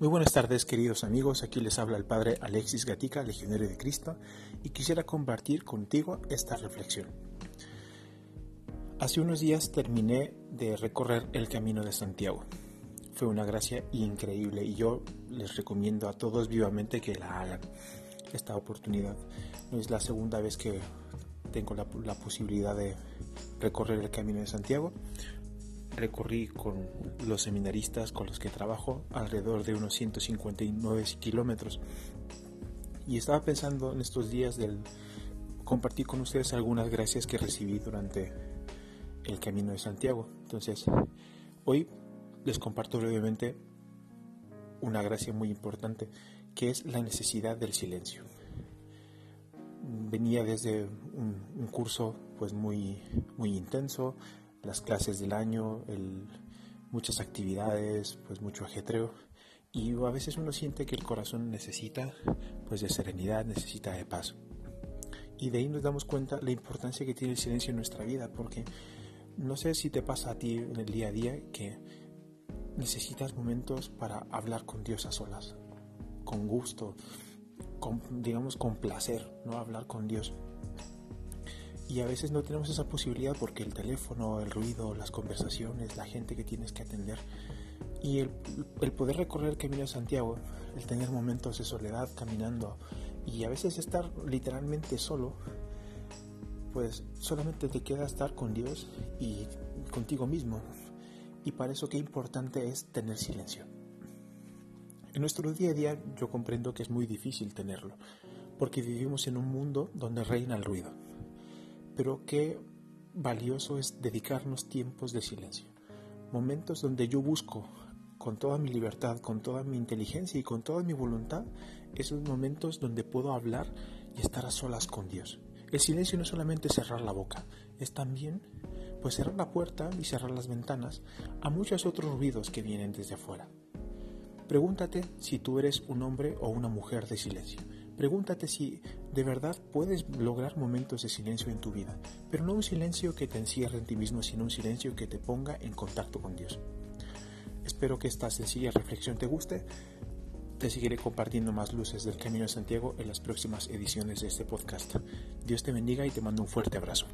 Muy buenas tardes queridos amigos, aquí les habla el Padre Alexis Gatica, legionario de Cristo, y quisiera compartir contigo esta reflexión. Hace unos días terminé de recorrer el Camino de Santiago. Fue una gracia increíble y yo les recomiendo a todos vivamente que la hagan. Esta oportunidad no es la segunda vez que tengo la, la posibilidad de recorrer el Camino de Santiago recorrí con los seminaristas con los que trabajo alrededor de unos 159 kilómetros. Y estaba pensando en estos días del compartir con ustedes algunas gracias que recibí durante el camino de Santiago. Entonces, hoy les comparto brevemente una gracia muy importante, que es la necesidad del silencio. Venía desde un, curso pues muy, muy intenso, las clases del año, muchas actividades, pues mucho ajetreo. Y a veces uno siente que el corazón necesita pues de serenidad, necesita de paz. Y de ahí nos damos cuenta la importancia que tiene el silencio en nuestra vida, porque no sé si te pasa a ti en el día a día que necesitas momentos para hablar con Dios a solas, con gusto, digamos con placer, no hablar con Dios y a veces no tenemos esa posibilidad porque el teléfono, el ruido, las conversaciones, la gente que tienes que atender y el, poder recorrer camino de Santiago, el tener momentos de soledad caminando y a veces estar literalmente solo, pues solamente te queda estar con Dios y contigo mismo. Y para eso qué importante es tener silencio. En nuestro día a día yo comprendo que es muy difícil tenerlo, porque vivimos en un mundo donde reina el ruido pero qué valioso es dedicarnos tiempos de silencio, momentos donde yo busco con toda mi libertad, con toda mi inteligencia y con toda mi voluntad, esos momentos donde puedo hablar y estar a solas con Dios. El silencio no es solamente cerrar la boca, es también pues cerrar la puerta y cerrar las ventanas a muchos otros ruidos que vienen desde afuera. Pregúntate si tú eres un hombre o una mujer de silencio. Pregúntate si de verdad puedes lograr momentos de silencio en tu vida, pero no un silencio que te encierre en ti mismo, sino un silencio que te ponga en contacto con Dios. Espero que esta sencilla reflexión te guste. Te seguiré compartiendo más luces del Camino de Santiago en las próximas ediciones de este podcast. Dios te bendiga y te mando un fuerte abrazo.